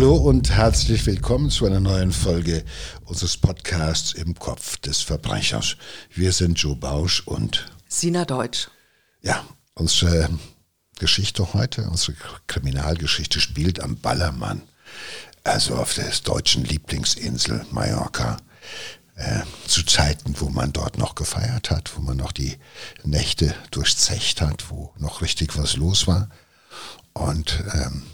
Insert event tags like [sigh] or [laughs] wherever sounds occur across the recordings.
Hallo und herzlich willkommen zu einer neuen Folge unseres Podcasts im Kopf des Verbrechers. Wir sind Joe Bausch und Sina Deutsch. Ja, unsere Geschichte heute, unsere Kriminalgeschichte spielt am Ballermann, also auf der deutschen Lieblingsinsel Mallorca. Äh, zu Zeiten, wo man dort noch gefeiert hat, wo man noch die Nächte durchzecht hat, wo noch richtig was los war. Und ähm,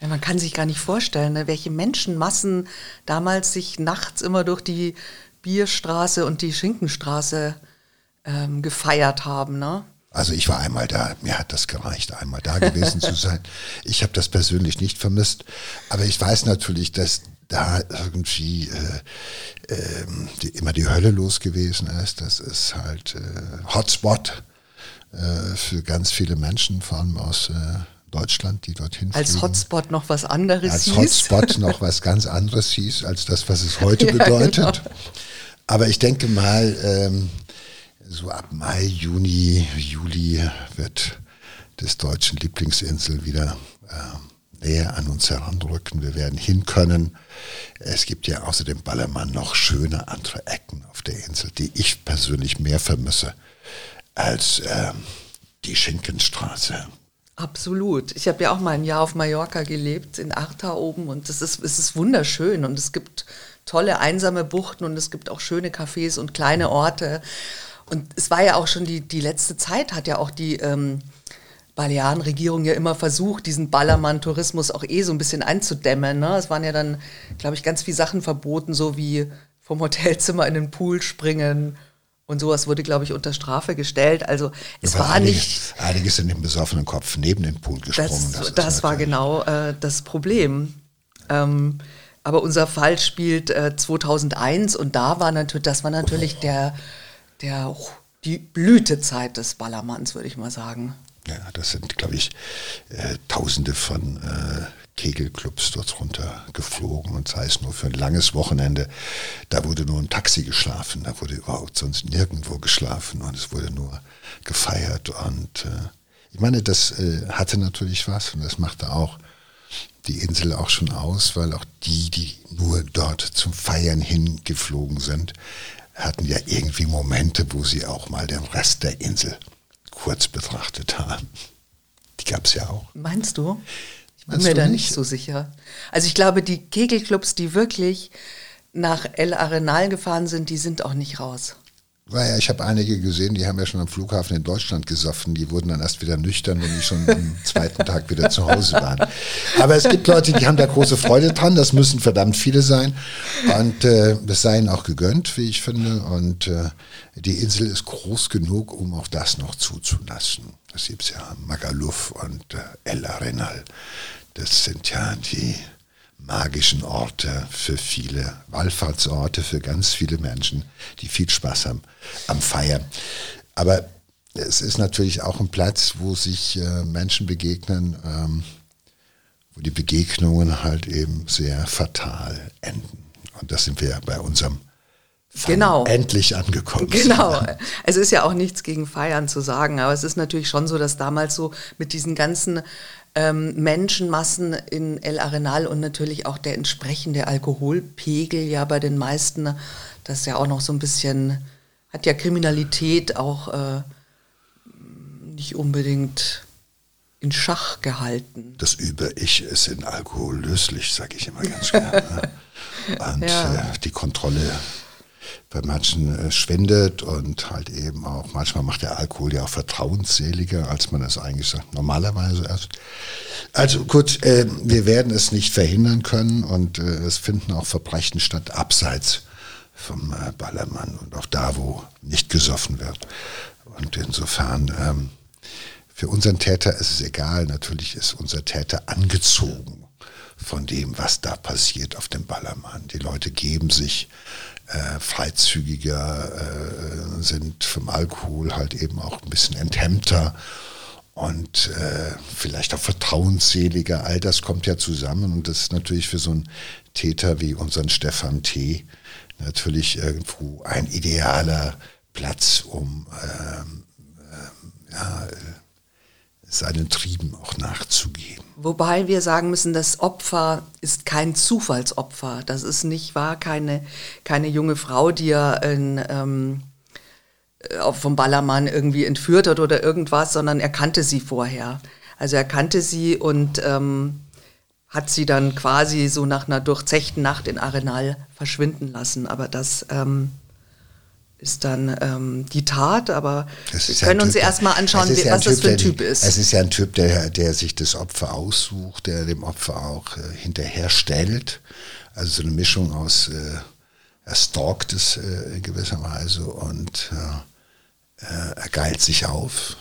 ja, man kann sich gar nicht vorstellen, ne, welche Menschenmassen damals sich nachts immer durch die Bierstraße und die Schinkenstraße ähm, gefeiert haben. Ne? Also ich war einmal da, mir hat das gereicht, einmal da gewesen zu sein. [laughs] Ich habe das persönlich nicht vermisst, aber ich weiß natürlich, dass da irgendwie äh, äh, die, immer die Hölle los gewesen ist. Das ist halt äh, Hotspot äh, für ganz viele Menschen, vor allem aus äh, Deutschland, die dorthin Als fliegen. Hotspot noch was anderes als hieß. Als Hotspot noch was ganz anderes hieß, als das, was es heute [laughs] bedeutet. Ja, genau. Aber ich denke mal, ähm, so ab Mai, Juni, Juli wird des deutschen Lieblingsinsel wieder äh, näher an uns heranrücken. Wir werden hin können. Es gibt ja außer dem Ballermann noch schöne andere Ecken auf der Insel, die ich persönlich mehr vermisse als ähm, die Schinkenstraße. Absolut. Ich habe ja auch mal ein Jahr auf Mallorca gelebt, in Arta oben, und das ist, es ist wunderschön und es gibt tolle einsame Buchten und es gibt auch schöne Cafés und kleine Orte. Und es war ja auch schon die, die letzte Zeit, hat ja auch die ähm, Balearenregierung ja immer versucht, diesen Ballermann-Tourismus auch eh so ein bisschen einzudämmen. Ne? Es waren ja dann, glaube ich, ganz viele Sachen verboten, so wie vom Hotelzimmer in den Pool springen und sowas wurde, glaube ich, unter Strafe gestellt. Also es ja, war einige, nicht. Einige sind im besoffenen Kopf neben den Pool gesprungen. Das, das, das war genau äh, das Problem. Ähm, aber unser Fall spielt äh, 2001 und da war natürlich, das war natürlich der, der, die Blütezeit des Ballermanns, würde ich mal sagen. Ja, das sind, glaube ich, äh, Tausende von äh, Kegelclubs dort runter geflogen und sei es nur für ein langes Wochenende. Da wurde nur ein Taxi geschlafen, da wurde überhaupt sonst nirgendwo geschlafen und es wurde nur gefeiert. Und äh, ich meine, das äh, hatte natürlich was und das machte auch die Insel auch schon aus, weil auch die, die nur dort zum Feiern hingeflogen sind, hatten ja irgendwie Momente, wo sie auch mal den Rest der Insel kurz betrachtet haben. Die gab es ja auch. Meinst du? Ich bin mir da nicht so sicher. Also ich glaube, die Kegelclubs, die wirklich nach El Arenal gefahren sind, die sind auch nicht raus. Naja, ich habe einige gesehen, die haben ja schon am Flughafen in Deutschland gesoffen. Die wurden dann erst wieder nüchtern, wenn die schon am [laughs] zweiten Tag wieder zu Hause waren. Aber es gibt Leute, die haben da große Freude dran. Das müssen verdammt viele sein. Und äh, das sei ihnen auch gegönnt, wie ich finde. Und äh, die Insel ist groß genug, um auch das noch zuzulassen. Das gibt es ja Magaluf und äh, El Arenal. Das sind ja die magischen Orte für viele, Wallfahrtsorte für ganz viele Menschen, die viel Spaß haben am Feiern. Aber es ist natürlich auch ein Platz, wo sich äh, Menschen begegnen, ähm, wo die Begegnungen halt eben sehr fatal enden. Und das sind wir bei unserem Fall genau. endlich angekommen. Genau. Es ist ja auch nichts gegen Feiern zu sagen, aber es ist natürlich schon so, dass damals so mit diesen ganzen ähm, Menschenmassen in El Arenal und natürlich auch der entsprechende Alkoholpegel ja bei den meisten, das ist ja auch noch so ein bisschen, hat ja Kriminalität auch äh, nicht unbedingt in Schach gehalten. Das Über-Ich ist in Alkohol löslich, sage ich immer ganz gerne. [laughs] und ja. äh, die Kontrolle bei manchen äh, schwindet und halt eben auch, manchmal macht der Alkohol ja auch vertrauensseliger, als man es eigentlich sagt, normalerweise ist. Also gut, äh, wir werden es nicht verhindern können und äh, es finden auch Verbrechen statt abseits vom äh, Ballermann und auch da, wo nicht gesoffen wird. Und insofern, ähm, für unseren Täter ist es egal, natürlich ist unser Täter angezogen von dem, was da passiert auf dem Ballermann. Die Leute geben sich äh, freizügiger, äh, sind vom Alkohol halt eben auch ein bisschen enthemmter und äh, vielleicht auch vertrauensseliger. All das kommt ja zusammen und das ist natürlich für so einen Täter wie unseren Stefan T. natürlich irgendwo ein idealer Platz, um ähm, ähm, ja, seinen Trieben auch nachzugehen. Wobei wir sagen müssen, das Opfer ist kein Zufallsopfer. Das ist nicht wahr, keine, keine junge Frau, die er in, ähm, äh, vom Ballermann irgendwie entführt hat oder irgendwas, sondern er kannte sie vorher. Also er kannte sie und ähm, hat sie dann quasi so nach einer durchzechten Nacht in Arenal verschwinden lassen. Aber das ähm, ist dann ähm, die Tat, aber wir können uns erstmal anschauen, ja was typ, das für ein Typ ist. Es ist ja ein Typ, der, der sich das Opfer aussucht, der dem Opfer auch äh, hinterherstellt. Also so eine Mischung aus, äh, er stalkt es äh, in gewisser Weise und äh, äh er geilt sich auf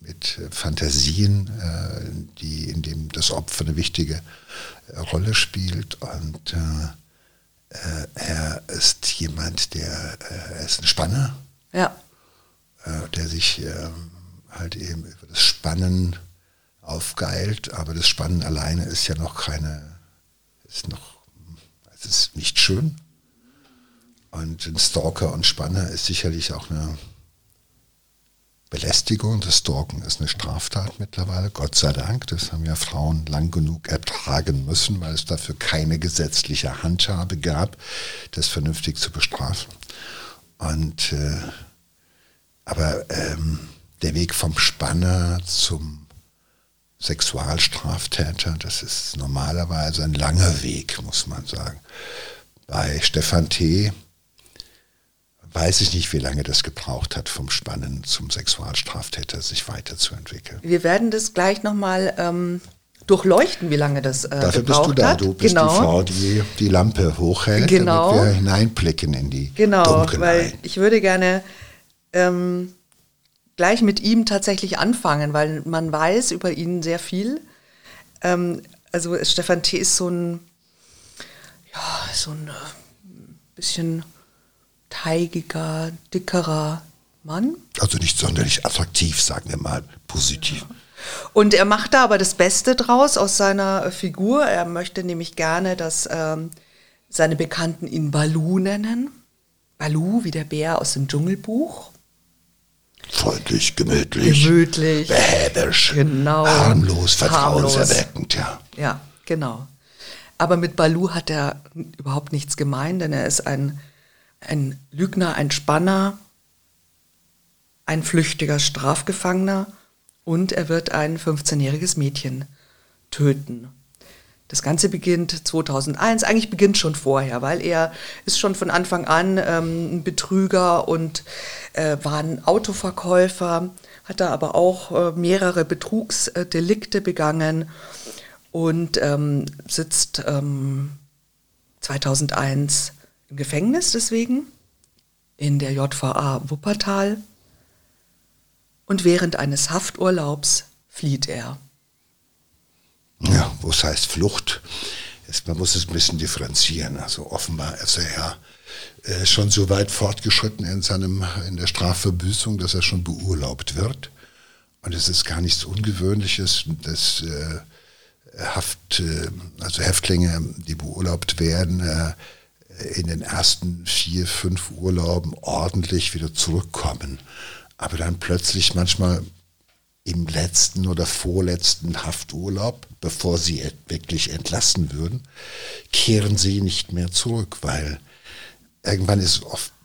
mit äh, Fantasien, die, in dem das Opfer eine wichtige Rolle spielt und er ist jemand, der äh, er ist ein Spanner. Ja. Äh, der sich ähm, halt eben über das Spannen aufgeilt, aber das Spannen alleine ist ja noch keine, ist noch, es ist nicht schön. Und ein Stalker und Spanner ist sicherlich auch eine Belästigung, das Stalken ist eine Straftat mittlerweile, Gott sei Dank. Das haben ja Frauen lang genug ertragen müssen, weil es dafür keine gesetzliche Handhabe gab, das vernünftig zu bestrafen. Und äh, aber ähm, der Weg vom Spanner zum Sexualstraftäter, das ist normalerweise ein langer Weg, muss man sagen. Bei Stefan T weiß ich nicht, wie lange das gebraucht hat, vom Spannen zum Sexualstraftäter sich weiterzuentwickeln. Wir werden das gleich nochmal ähm, durchleuchten, wie lange das äh, Dafür bist du da. Du bist genau. die Frau, die die Lampe hochhält, genau. damit wir hineinblicken in die Genau, Dunkelheit. weil ich würde gerne ähm, gleich mit ihm tatsächlich anfangen, weil man weiß über ihn sehr viel. Ähm, also Stefan T. ist so ein, ja, so ein äh, bisschen teigiger, dickerer Mann. Also nicht sonderlich attraktiv, sagen wir mal, positiv. Und er macht da aber das Beste draus aus seiner Figur. Er möchte nämlich gerne, dass ähm, seine Bekannten ihn Balu nennen. Balu, wie der Bär aus dem Dschungelbuch. Freundlich, gemütlich. Gemütlich. Behäbisch. Genau. Harmlos, vertrauenserweckend, ja. Ja, genau. Aber mit Balu hat er überhaupt nichts gemein, denn er ist ein ein Lügner, ein Spanner, ein flüchtiger Strafgefangener und er wird ein 15-jähriges Mädchen töten. Das Ganze beginnt 2001, eigentlich beginnt schon vorher, weil er ist schon von Anfang an ähm, ein Betrüger und äh, war ein Autoverkäufer, hat da aber auch äh, mehrere Betrugsdelikte begangen und ähm, sitzt ähm, 2001 im Gefängnis deswegen, in der JVA Wuppertal. Und während eines Hafturlaubs flieht er. Ja, was heißt Flucht? man muss es ein bisschen differenzieren. Also offenbar ist er ja äh, schon so weit fortgeschritten in, seinem, in der Strafverbüßung, dass er schon beurlaubt wird. Und es ist gar nichts Ungewöhnliches, dass äh, Haft, äh, also Häftlinge, die beurlaubt werden, äh, in den ersten vier, fünf Urlauben ordentlich wieder zurückkommen. Aber dann plötzlich manchmal im letzten oder vorletzten Hafturlaub, bevor sie wirklich entlassen würden, kehren sie nicht mehr zurück, weil irgendwann ist es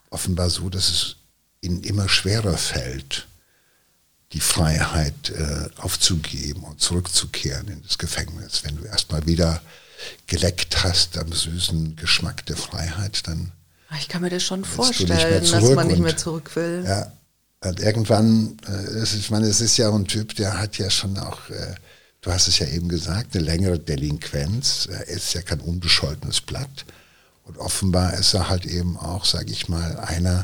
offenbar so, dass es ihnen immer schwerer fällt, die Freiheit äh, aufzugeben und zurückzukehren in das Gefängnis. Wenn du erstmal wieder geleckt hast am süßen Geschmack der Freiheit, dann. Ah, ich kann mir das schon vorstellen, dass man nicht mehr zurück will. Ja, und irgendwann, äh, ich meine, es ist ja ein Typ, der hat ja schon auch, äh, du hast es ja eben gesagt, eine längere Delinquenz. Er ist ja kein unbescholtenes Blatt. Und offenbar ist er halt eben auch, sage ich mal, einer,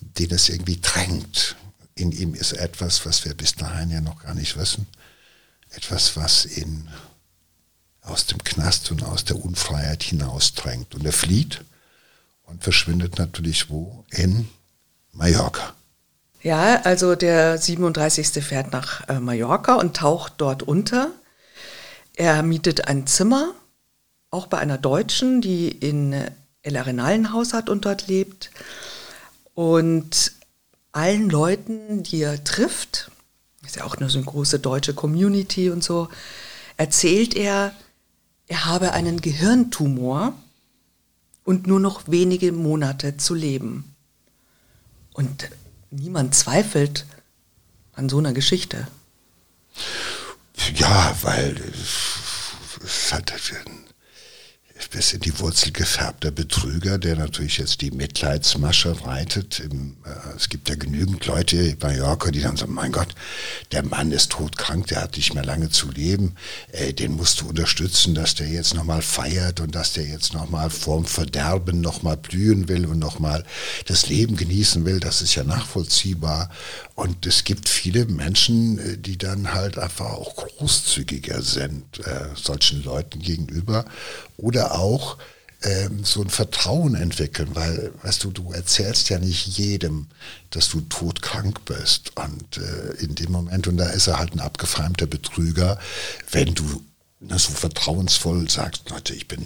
den es irgendwie drängt. In ihm ist etwas, was wir bis dahin ja noch gar nicht wissen. Etwas, was ihn aus dem Knast und aus der Unfreiheit hinausdrängt. Und er flieht und verschwindet natürlich wo? In Mallorca. Ja, also der 37. fährt nach äh, Mallorca und taucht dort unter. Er mietet ein Zimmer, auch bei einer Deutschen, die in El Arenal Haus hat und dort lebt. Und allen Leuten, die er trifft, ist ja auch nur so eine große deutsche Community und so, erzählt er, er habe einen Gehirntumor und nur noch wenige Monate zu leben. Und niemand zweifelt an so einer Geschichte. Ja, weil es hat bis in die Wurzel gefärbter Betrüger, der natürlich jetzt die Mitleidsmasche reitet. Äh, es gibt ja genügend Leute in Mallorca, die dann sagen, mein Gott, der Mann ist todkrank, der hat nicht mehr lange zu leben, den musst du unterstützen, dass der jetzt nochmal feiert und dass der jetzt nochmal vorm Verderben nochmal blühen will und nochmal das Leben genießen will, das ist ja nachvollziehbar. Und es gibt viele Menschen, äh, die dann halt einfach auch großzügiger sind, äh, solchen Leuten gegenüber oder auch ähm, so ein Vertrauen entwickeln, weil, weißt du, du erzählst ja nicht jedem, dass du todkrank bist. Und äh, in dem Moment, und da ist er halt ein abgefeimter Betrüger, wenn du ne, so vertrauensvoll sagst, Leute, ich bin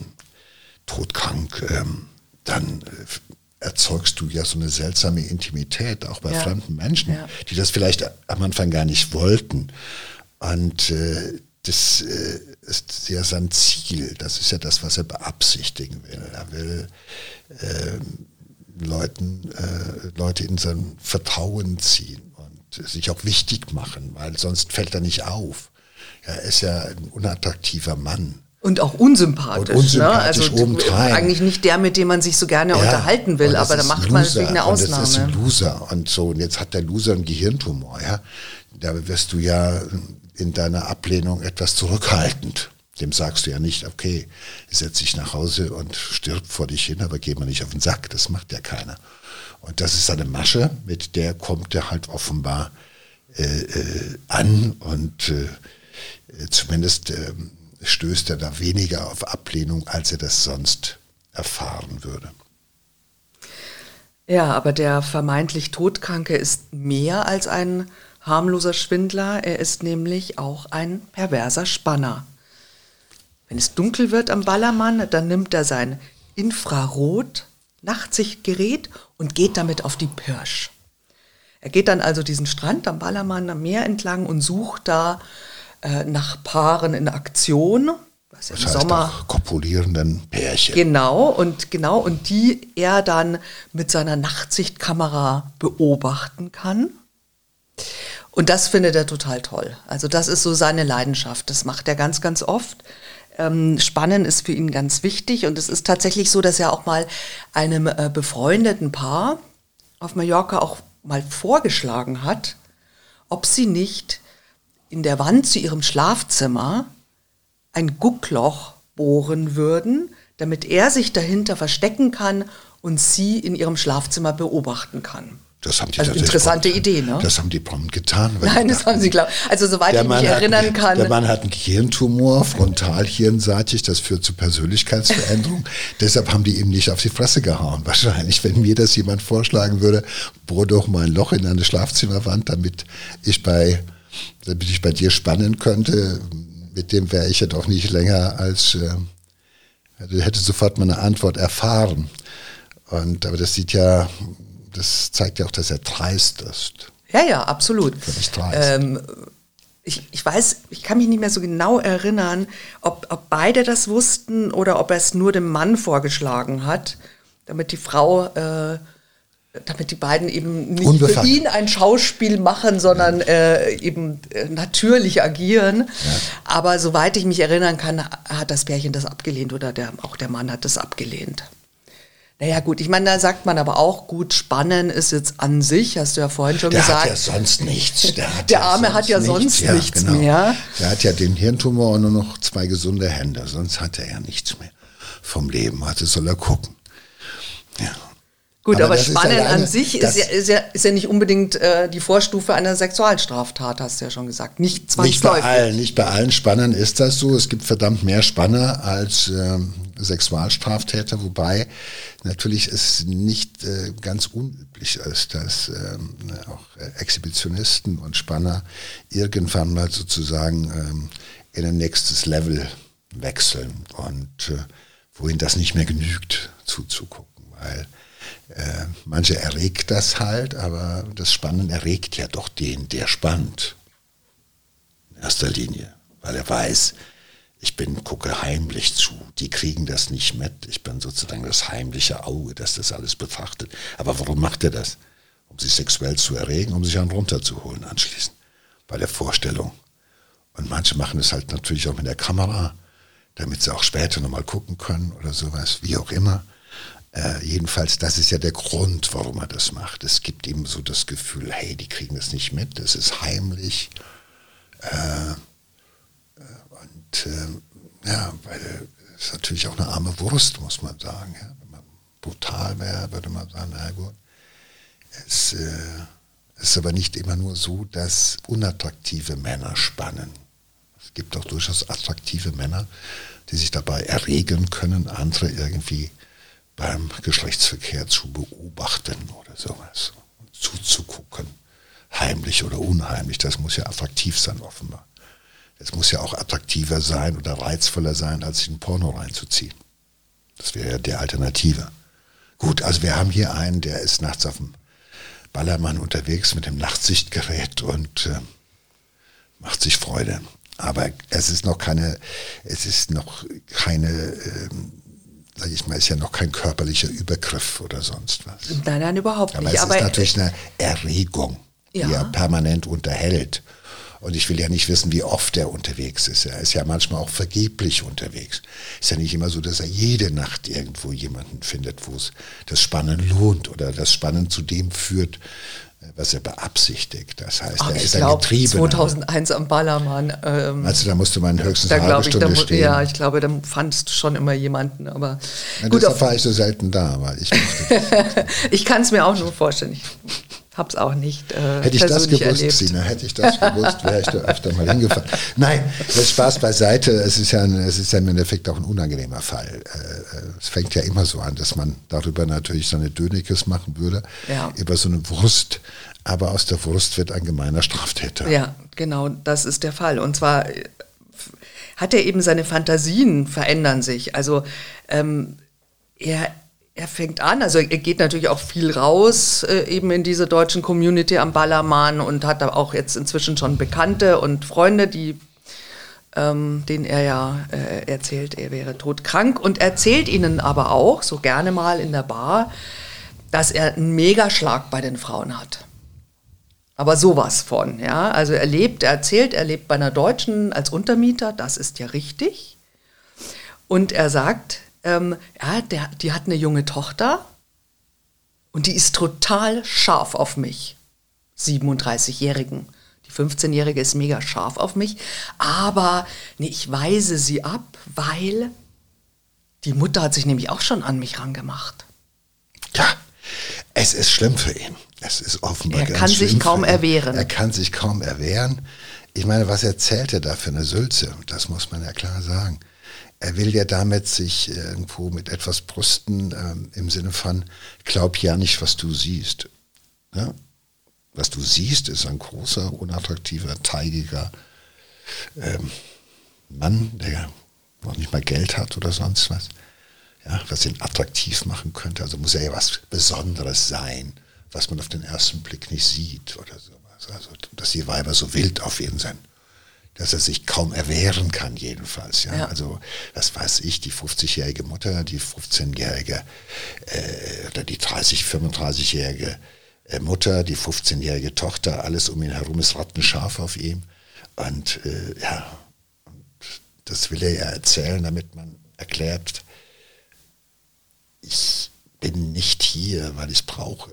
todkrank, ähm, dann äh, erzeugst du ja so eine seltsame Intimität, auch bei ja. fremden Menschen, ja. die das vielleicht am Anfang gar nicht wollten. Und äh, das äh, ist ja sein Ziel. Das ist ja das, was er beabsichtigen will. Er will äh, Leuten, äh, Leute in sein Vertrauen ziehen und sich auch wichtig machen, weil sonst fällt er nicht auf. Er ist ja ein unattraktiver Mann. Und auch unsympathisch. Und unsympathisch ne? also eigentlich nicht der, mit dem man sich so gerne ja, unterhalten will, aber da macht man natürlich eine Ausnahme. Und das ist ein Loser. Und so, und jetzt hat der Loser einen Gehirntumor, ja. Da wirst du ja in deiner Ablehnung etwas zurückhaltend. Dem sagst du ja nicht, okay, setz dich nach Hause und stirb vor dich hin, aber geh mal nicht auf den Sack. Das macht ja keiner. Und das ist eine Masche, mit der kommt er halt offenbar äh, äh, an und äh, zumindest ähm, stößt er da weniger auf Ablehnung, als er das sonst erfahren würde. Ja, aber der vermeintlich Todkranke ist mehr als ein harmloser Schwindler, er ist nämlich auch ein perverser Spanner. Wenn es dunkel wird am Ballermann, dann nimmt er sein Infrarot-Nachtsichtgerät und geht damit auf die Pirsch. Er geht dann also diesen Strand am Ballermann am Meer entlang und sucht da äh, nach Paaren in Aktion. Was das heißt Sommer kopulierenden Pärchen. Genau, und genau, und die er dann mit seiner Nachtsichtkamera beobachten kann. Und das findet er total toll. Also das ist so seine Leidenschaft. Das macht er ganz, ganz oft. Ähm, Spannen ist für ihn ganz wichtig und es ist tatsächlich so, dass er auch mal einem äh, befreundeten Paar auf Mallorca auch mal vorgeschlagen hat, ob sie nicht in der Wand zu ihrem Schlafzimmer ein Guckloch bohren würden, damit er sich dahinter verstecken kann und sie in ihrem Schlafzimmer beobachten kann. Das haben die also interessante prompt, Idee, ne? Das haben die prompt getan. Nein, das haben sie, glaube Also soweit ich mich erinnern hat, kann. Der Mann hat einen Gehirntumor, frontalhirnseitig, das führt zu Persönlichkeitsveränderung. [laughs] Deshalb haben die ihm nicht auf die Fresse gehauen. Wahrscheinlich, wenn mir das jemand vorschlagen würde, bohr doch mal ein Loch in eine Schlafzimmerwand, damit ich bei, damit ich bei dir spannen könnte, mit dem wäre ich ja doch nicht länger als, äh, also hätte sofort meine Antwort erfahren. Und, aber das sieht ja das zeigt ja auch, dass er dreist ist. Ja, ja, absolut. Ähm, ich, ich weiß, ich kann mich nicht mehr so genau erinnern, ob, ob beide das wussten oder ob er es nur dem Mann vorgeschlagen hat, damit die Frau, äh, damit die beiden eben nicht Unbefangen. für ihn ein Schauspiel machen, sondern ja. äh, eben äh, natürlich agieren. Ja. Aber soweit ich mich erinnern kann, hat das Pärchen das abgelehnt oder der, auch der Mann hat das abgelehnt. Naja gut, ich meine, da sagt man aber auch, gut, Spannen ist jetzt an sich, hast du ja vorhin schon der gesagt. Der hat ja sonst nichts. Der, der Arme ja hat ja sonst nichts, nichts genau. mehr. Der hat ja den Hirntumor und nur noch zwei gesunde Hände, sonst hat er ja nichts mehr vom Leben. Also soll er gucken. Ja. Gut, aber, aber Spannen an sich ist ja, ist, ja, ist ja nicht unbedingt äh, die Vorstufe einer Sexualstraftat, hast du ja schon gesagt. Nicht zwangsläufig. Nicht bei allen, nicht bei allen Spannern ist das so. Es gibt verdammt mehr Spanner als ähm, Sexualstraftäter, wobei natürlich es nicht äh, ganz unüblich ist, dass ähm, auch äh, Exhibitionisten und Spanner irgendwann mal sozusagen ähm, in ein nächstes Level wechseln und äh, wohin das nicht mehr genügt zuzugucken, weil äh, manche erregt das halt, aber das Spannen erregt ja doch den, der spannt. In erster Linie. Weil er weiß, ich bin, gucke heimlich zu. Die kriegen das nicht mit. Ich bin sozusagen das heimliche Auge, das das alles betrachtet. Aber warum macht er das? Um sich sexuell zu erregen, um sich einen runterzuholen anschließend. Bei der Vorstellung. Und manche machen es halt natürlich auch mit der Kamera, damit sie auch später nochmal gucken können oder sowas, wie auch immer. Äh, jedenfalls, das ist ja der Grund, warum er das macht. Es gibt ihm so das Gefühl, hey, die kriegen das nicht mit, das ist heimlich. Äh, und äh, ja, weil es ist natürlich auch eine arme Wurst, muss man sagen. Ja. Wenn man brutal wäre, würde man sagen, na gut. Es äh, ist aber nicht immer nur so, dass unattraktive Männer spannen. Es gibt auch durchaus attraktive Männer, die sich dabei erregen können, andere irgendwie beim Geschlechtsverkehr zu beobachten oder sowas, zuzugucken, heimlich oder unheimlich. Das muss ja attraktiv sein, offenbar. Es muss ja auch attraktiver sein oder reizvoller sein, als sich ein Porno reinzuziehen. Das wäre ja die Alternative. Gut, also wir haben hier einen, der ist nachts auf dem Ballermann unterwegs mit dem Nachtsichtgerät und äh, macht sich Freude. Aber es ist noch keine, es ist noch keine, ähm, sag ich mal, ist ja noch kein körperlicher Übergriff oder sonst was. Nein, nein, überhaupt Aber nicht. es Aber ist natürlich eine Erregung, Ja. die er permanent unterhält. Und ich will ja nicht wissen, wie oft er unterwegs ist. Er ist ja manchmal auch vergeblich unterwegs. Ist ja nicht immer so, dass er jede Nacht irgendwo jemanden findet, wo es das Spannen lohnt oder das Spannen zu dem führt, äh, was er beabsichtigt. Das heißt, Ach, er ist ein glaube, Getriebener. 2001 am Ballermann. Ähm, Also da musste man höchstens da eine halbe ich, da, Stunde mu- stehen. ja, ich glaube, da fandst du schon immer jemanden. Aber Ja, gut, deshalb war ich so selten da, weil ich [laughs] ich kann es mir auch nur vorstellen. Ich habe es auch nicht äh, Hätte ich das gewusst, erlebt. Sina, hätte ich das gewusst, wäre ich da öfter mal hingefahren. Nein, das Spaß beiseite. Es ist ja, ein, es ist ja im Endeffekt auch ein unangenehmer Fall. Äh, äh, Es fängt ja immer so an, dass man darüber natürlich seine Dönekes machen würde, Ja. über so eine Wurst. Aber aus der Wurst wird ein gemeiner Straftäter. Ja, genau, das ist der Fall. Und zwar äh, hat er eben seine Fantasien verändern sich. Also ähm, er, er fängt an, also er geht natürlich auch viel raus, äh, eben in diese deutschen Community am Ballermann und hat da auch jetzt inzwischen schon Bekannte und Freunde, die ähm, denen er ja äh, erzählt, er wäre todkrank und erzählt ihnen aber auch, so gerne mal in der Bar, dass er einen Megaschlag bei den Frauen hat. Aber sowas von, ja. Also er lebt, er erzählt, er lebt bei einer Deutschen als Untermieter, das ist ja richtig. Und er sagt, ähm, ja, der, die hat eine junge Tochter und die ist total scharf auf mich. 37-Jährigen. Die 15-Jährige ist mega scharf auf mich. Aber nee, ich weise sie ab, weil die Mutter hat sich nämlich auch schon an mich rangemacht. Ja, es ist schlimm für ihn. Es ist offenbar Er ganz kann sich schlimm kaum erwehren. Er kann sich kaum erwehren. Ich meine, was erzählt er da für eine Sülze? Das muss man ja klar sagen. Er will ja damit sich irgendwo mit etwas brüsten, ähm, im Sinne von, glaub ja nicht, was du siehst. Ja? Was du siehst, ist ein großer, unattraktiver, teigiger ähm, Mann, der noch nicht mal Geld hat oder sonst was ja, was ihn attraktiv machen könnte. Also muss er ja was Besonderes sein, was man auf den ersten Blick nicht sieht oder sowas. Also, dass die Weiber so wild auf ihn sind. Dass er sich kaum erwehren kann, jedenfalls. Ja? Ja. Also, das weiß ich, die 50-jährige Mutter, die 15-jährige äh, oder die 30-, 35-jährige äh, Mutter, die 15-jährige Tochter, alles um ihn herum ist rattenscharf auf ihm. Und äh, ja, und das will er ja erzählen, damit man erklärt, ich bin nicht hier, weil ich es brauche.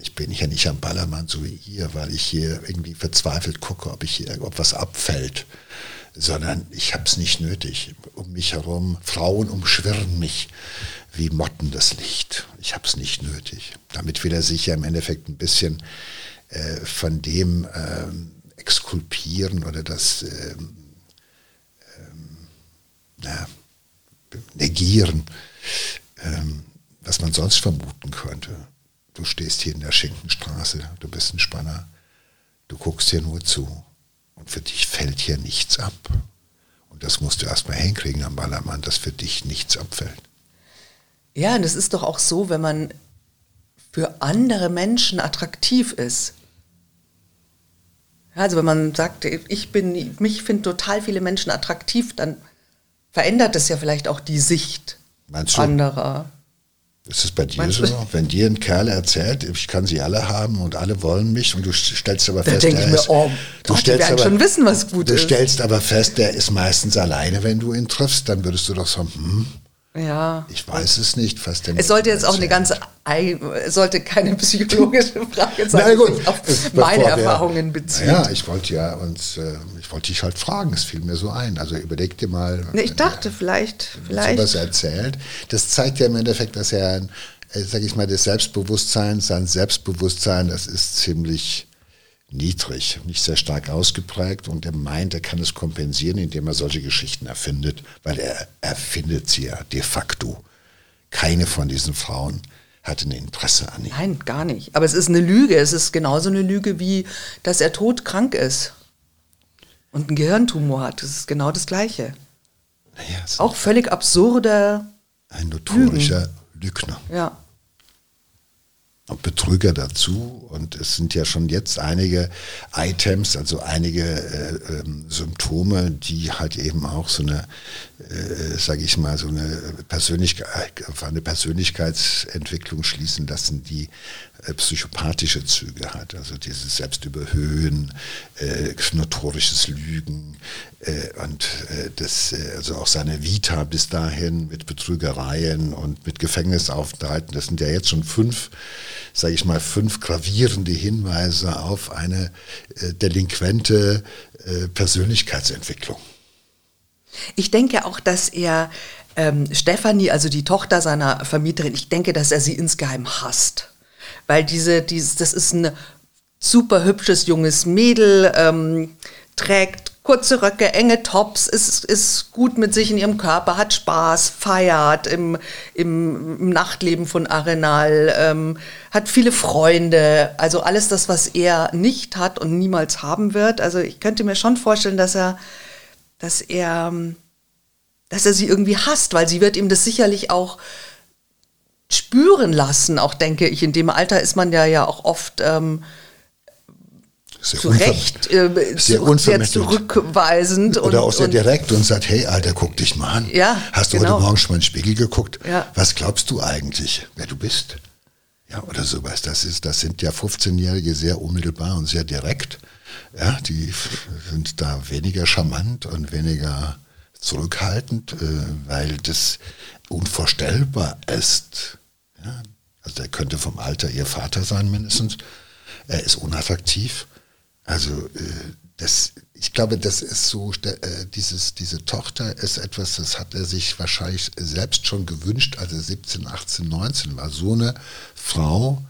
Ich bin hier nicht am Ballermann so wie ihr, weil ich hier irgendwie verzweifelt gucke, ob ich hier ob was abfällt, sondern ich habe es nicht nötig. Um mich herum, Frauen umschwirren mich wie Motten das Licht. Ich habe es nicht nötig. Damit will er sich ja im Endeffekt ein bisschen äh, von dem ähm, exkulpieren oder das ähm, na, negieren, ähm, was man sonst vermuten könnte. Du stehst hier in der Schinkenstraße, du bist ein Spanner, du guckst hier nur zu und für dich fällt hier nichts ab. Und das musst du erstmal hinkriegen am Ballermann, dass für dich nichts abfällt. Ja, und es ist doch auch so, wenn man für andere Menschen attraktiv ist. Also wenn man sagt, ich bin, mich finden total viele Menschen attraktiv, dann verändert es ja vielleicht auch die Sicht anderer. Ist es bei dir Meinst so? Du? Wenn dir ein Kerl erzählt, ich kann sie alle haben und alle wollen mich und du stellst aber da fest, ich mir, oh, du Gott, stellst aber, schon wissen, was gut du ist. Du stellst aber fest, der ist meistens alleine, wenn du ihn triffst, dann würdest du doch sagen, hm, ja. Ich weiß es nicht, denn. Es sollte jetzt auch eine ganze, es sollte keine psychologische Frage sein, Na gut, auf meine Erfahrungen bezieht. Ja, ich wollte ja uns, äh, ich wollte dich halt fragen, es fiel mir so ein. Also überleg dir mal. Nee, ich dachte, vielleicht, vielleicht. was erzählt. Das zeigt ja im Endeffekt, dass er, äh, sag ich mal, das Selbstbewusstsein, sein Selbstbewusstsein, das ist ziemlich niedrig, nicht sehr stark ausgeprägt und er meint, er kann es kompensieren, indem er solche Geschichten erfindet, weil er erfindet sie ja de facto. Keine von diesen Frauen hatte ein Interesse an ihm. Nein, gar nicht. Aber es ist eine Lüge. Es ist genauso eine Lüge wie, dass er todkrank ist und einen Gehirntumor hat. Das ist genau das Gleiche. Naja, Auch völlig absurder. Ein notorischer Lügen. Lügner. Ja. Betrüger dazu. Und es sind ja schon jetzt einige Items, also einige äh, äh, Symptome, die halt eben auch so eine, äh, sage ich mal, so eine, Persönlichkeit, auf eine Persönlichkeitsentwicklung schließen lassen, die äh, psychopathische Züge hat, also dieses Selbstüberhöhen, äh, notorisches Lügen äh, und äh, das, äh, also auch seine Vita bis dahin mit Betrügereien und mit Gefängnisaufenthalten, das sind ja jetzt schon fünf, sage ich mal, fünf gravierende Hinweise auf eine äh, delinquente äh, Persönlichkeitsentwicklung. Ich denke auch, dass er ähm, Stefanie, also die Tochter seiner Vermieterin, ich denke, dass er sie insgeheim hasst weil diese, dieses, das ist ein super hübsches junges Mädel, ähm, trägt kurze Röcke, enge Tops, ist, ist gut mit sich in ihrem Körper, hat Spaß, feiert im, im, im Nachtleben von Arenal, ähm, hat viele Freunde, also alles das, was er nicht hat und niemals haben wird. Also ich könnte mir schon vorstellen, dass er, dass er, dass er sie irgendwie hasst, weil sie wird ihm das sicherlich auch spüren lassen, auch denke ich. In dem Alter ist man ja ja auch oft ähm, sehr zu Recht äh, sehr, zu, sehr zurückweisend. Oder und, auch sehr und, direkt und sagt, hey Alter, guck dich mal an. Ja, Hast du genau. heute Morgen schon mal in den Spiegel geguckt? Ja. Was glaubst du eigentlich, wer du bist? Ja, oder sowas. Das, ist, das sind ja 15-Jährige sehr unmittelbar und sehr direkt. Ja, die sind da weniger charmant und weniger zurückhaltend, äh, weil das unvorstellbar ist, ja, also er könnte vom Alter ihr Vater sein mindestens. Er ist unattraktiv. Also äh, das, ich glaube, das ist so, äh, dieses, diese Tochter ist etwas, das hat er sich wahrscheinlich selbst schon gewünscht, als er 17, 18, 19 war. So eine Frau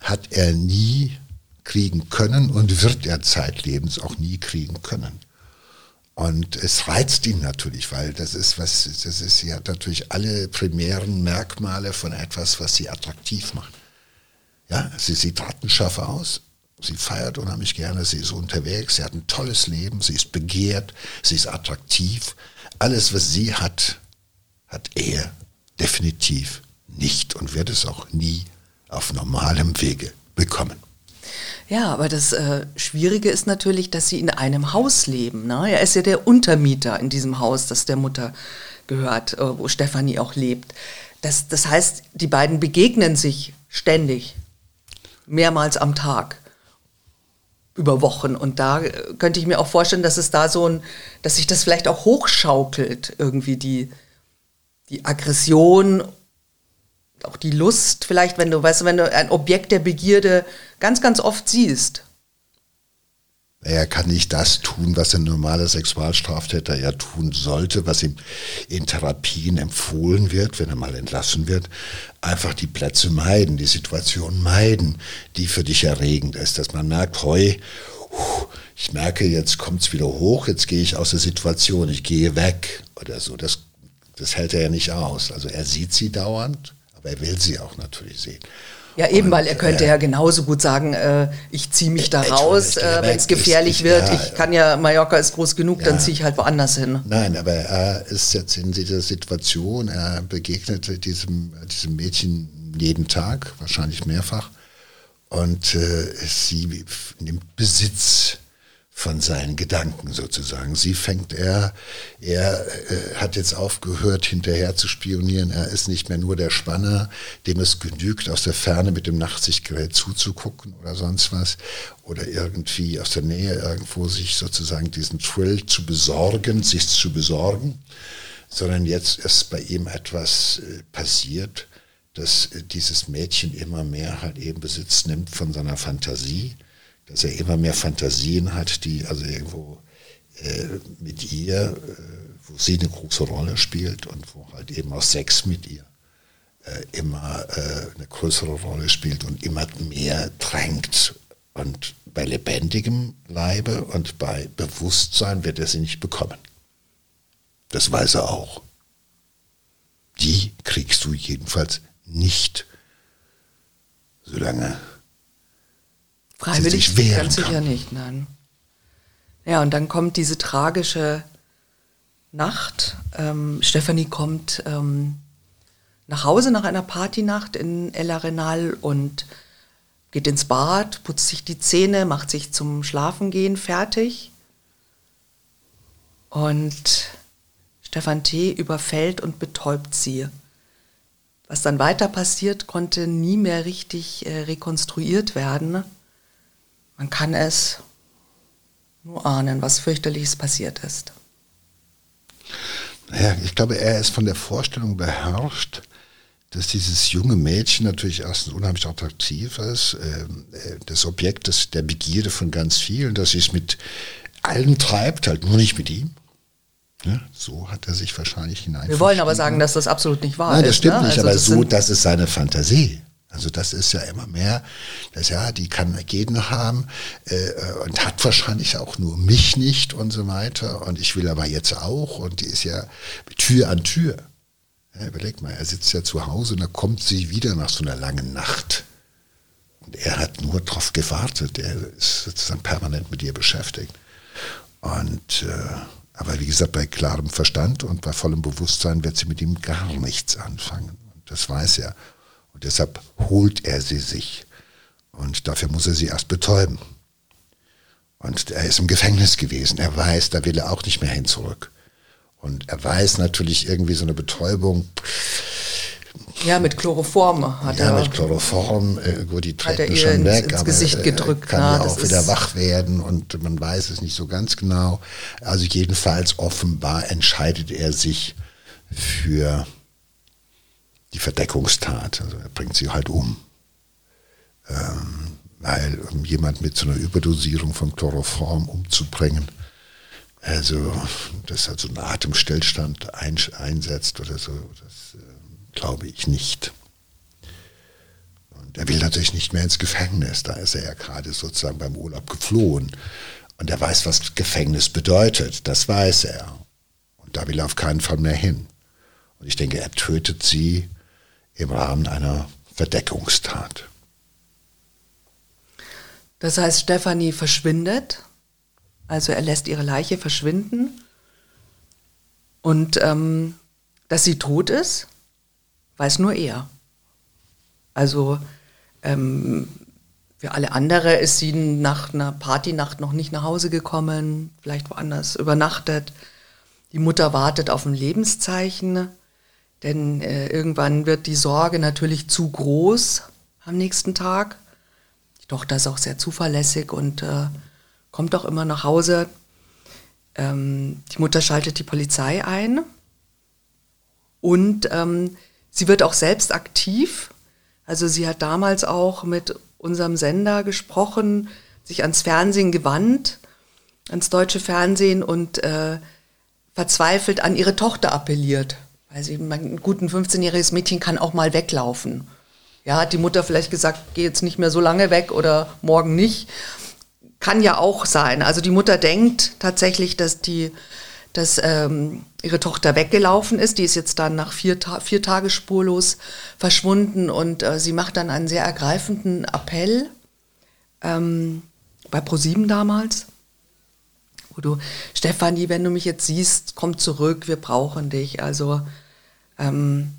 hat er nie kriegen können und wird er zeitlebens auch nie kriegen können. Und es reizt ihn natürlich, weil das ist was, das ist, sie hat natürlich alle primären Merkmale von etwas, was sie attraktiv macht. Ja, sie sieht rattenscharf aus, sie feiert unheimlich gerne, sie ist unterwegs, sie hat ein tolles Leben, sie ist begehrt, sie ist attraktiv. Alles, was sie hat, hat er definitiv nicht und wird es auch nie auf normalem Wege bekommen. Ja, aber das äh, Schwierige ist natürlich, dass sie in einem Haus leben. Ne? Er ist ja der Untermieter in diesem Haus, das der Mutter gehört, äh, wo Stefanie auch lebt. Das, das heißt, die beiden begegnen sich ständig, mehrmals am Tag über Wochen. Und da äh, könnte ich mir auch vorstellen, dass es da so ein, dass sich das vielleicht auch hochschaukelt, irgendwie die, die Aggression auch die Lust, vielleicht, wenn du, weißt du, wenn du ein Objekt der Begierde ganz, ganz oft siehst. Er kann nicht das tun, was ein normaler Sexualstraftäter ja tun sollte, was ihm in Therapien empfohlen wird, wenn er mal entlassen wird. Einfach die Plätze meiden, die Situation meiden, die für dich erregend ist, dass man merkt, heu, ich merke, jetzt kommt es wieder hoch, jetzt gehe ich aus der Situation, ich gehe weg oder so. Das, das hält er ja nicht aus. Also er sieht sie dauernd, aber er will sie auch natürlich sehen. Ja, eben, und, weil er könnte äh, ja genauso gut sagen, äh, ich ziehe mich da raus, äh, wenn es gefährlich ist, wird. Ja, ich kann ja, Mallorca ist groß genug, ja, dann ziehe ich halt woanders hin. Nein, aber er ist jetzt in dieser Situation, er begegnet diesem, diesem Mädchen jeden Tag, wahrscheinlich mehrfach, und äh, sie nimmt Besitz von seinen Gedanken sozusagen. Sie fängt er, er äh, hat jetzt aufgehört, hinterher zu spionieren. Er ist nicht mehr nur der Spanner, dem es genügt, aus der Ferne mit dem Nachtsichtgerät zuzugucken oder sonst was. Oder irgendwie aus der Nähe irgendwo sich sozusagen diesen Thrill zu besorgen, sich zu besorgen. Sondern jetzt ist bei ihm etwas äh, passiert, dass äh, dieses Mädchen immer mehr halt eben Besitz nimmt von seiner Fantasie dass er immer mehr Fantasien hat, die also irgendwo äh, mit ihr, äh, wo sie eine große Rolle spielt und wo halt eben auch Sex mit ihr äh, immer äh, eine größere Rolle spielt und immer mehr drängt. Und bei lebendigem Leibe und bei Bewusstsein wird er sie nicht bekommen. Das weiß er auch. Die kriegst du jedenfalls nicht, solange Freiwillig ganz sicher nicht, nein. Ja, und dann kommt diese tragische Nacht. Ähm, Stefanie kommt ähm, nach Hause nach einer Partynacht in El Arenal und geht ins Bad, putzt sich die Zähne, macht sich zum Schlafengehen fertig. Und Stefan T. überfällt und betäubt sie. Was dann weiter passiert, konnte nie mehr richtig äh, rekonstruiert werden. Man kann es nur ahnen, was fürchterliches passiert ist. Naja, ich glaube, er ist von der Vorstellung beherrscht, dass dieses junge Mädchen natürlich erstens unheimlich attraktiv ist, ähm, äh, das Objekt ist der Begierde von ganz vielen, dass sie es mit allen treibt, halt nur nicht mit ihm. Ja, so hat er sich wahrscheinlich hinein. Wir wollen aber sagen, dass das absolut nicht wahr Nein, ist. das stimmt ne? nicht, also aber so, das ist seine Fantasie. Also das ist ja immer mehr, das ja, die kann jeden haben äh, und hat wahrscheinlich auch nur mich nicht und so weiter. Und ich will aber jetzt auch und die ist ja Tür an Tür. Ja, überleg mal, er sitzt ja zu Hause und da kommt sie wieder nach so einer langen Nacht. Und er hat nur darauf gewartet. Er ist sozusagen permanent mit ihr beschäftigt. Und äh, aber wie gesagt, bei klarem Verstand und bei vollem Bewusstsein wird sie mit ihm gar nichts anfangen. Und das weiß er. Und deshalb holt er sie sich. Und dafür muss er sie erst betäuben. Und er ist im Gefängnis gewesen. Er weiß, da will er auch nicht mehr hin zurück. Und er weiß natürlich irgendwie so eine Betäubung. Ja, mit Chloroform hat ja, er. Ja, mit Chloroform, äh, gut, die treten schon ins, weg, ins aber Gesicht gedrückt, kann na, ja auch wieder wach werden und man weiß es nicht so ganz genau. Also jedenfalls offenbar entscheidet er sich für die Verdeckungstat. Also er bringt sie halt um. Ähm, weil um jemand mit so einer Überdosierung von Chloroform umzubringen, also dass er so einen Atemstillstand ein, einsetzt oder so, das äh, glaube ich nicht. Und er will natürlich nicht mehr ins Gefängnis, da ist er ja gerade sozusagen beim Urlaub geflohen. Und er weiß, was Gefängnis bedeutet, das weiß er. Und da will er auf keinen Fall mehr hin. Und ich denke, er tötet sie im Rahmen einer Verdeckungstat. Das heißt, Stefanie verschwindet, also er lässt ihre Leiche verschwinden und ähm, dass sie tot ist, weiß nur er. Also ähm, für alle andere ist sie nach einer Partynacht noch nicht nach Hause gekommen, vielleicht woanders übernachtet. Die Mutter wartet auf ein Lebenszeichen. Denn äh, irgendwann wird die Sorge natürlich zu groß am nächsten Tag. Die Tochter ist auch sehr zuverlässig und äh, kommt auch immer nach Hause. Ähm, die Mutter schaltet die Polizei ein und ähm, sie wird auch selbst aktiv. Also sie hat damals auch mit unserem Sender gesprochen, sich ans Fernsehen gewandt, ans deutsche Fernsehen und äh, verzweifelt an ihre Tochter appelliert. Sie, ein guten 15-jähriges Mädchen kann auch mal weglaufen. Ja, hat die Mutter vielleicht gesagt, geh jetzt nicht mehr so lange weg oder morgen nicht. Kann ja auch sein. Also die Mutter denkt tatsächlich, dass die, dass ähm, ihre Tochter weggelaufen ist. Die ist jetzt dann nach vier, Ta vier Tage spurlos verschwunden und äh, sie macht dann einen sehr ergreifenden Appell ähm, bei ProSieben damals wo du, Stefanie, wenn du mich jetzt siehst, komm zurück, wir brauchen dich. Also ähm,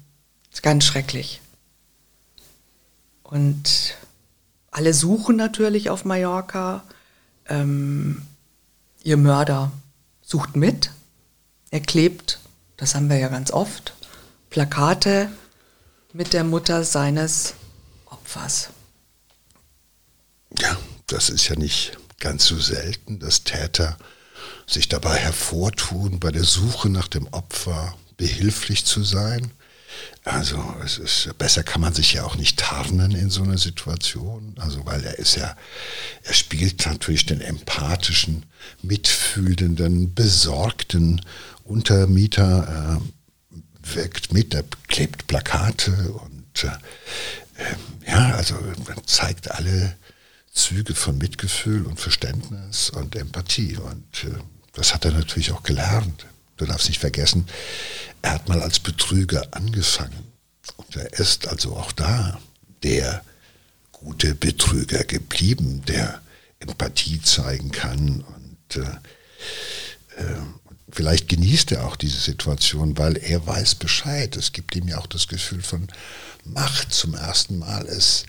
ist ganz schrecklich. Und alle suchen natürlich auf Mallorca. Ähm, ihr Mörder sucht mit. Er klebt, das haben wir ja ganz oft, Plakate mit der Mutter seines Opfers. Ja, das ist ja nicht ganz so selten, dass Täter sich dabei hervortun, bei der Suche nach dem Opfer behilflich zu sein. Also es ist besser kann man sich ja auch nicht tarnen in so einer Situation. Also weil er ist ja, er spielt natürlich den empathischen, mitfühlenden, besorgten Untermieter, äh, wirkt mit, er klebt Plakate und äh, ja, also man zeigt alle Züge von Mitgefühl und Verständnis und Empathie. Und äh, das hat er natürlich auch gelernt. Du darfst nicht vergessen, er hat mal als Betrüger angefangen. Und er ist also auch da der gute Betrüger geblieben, der Empathie zeigen kann. Und äh, äh, vielleicht genießt er auch diese Situation, weil er weiß Bescheid. Es gibt ihm ja auch das Gefühl von Macht. Zum ersten Mal ist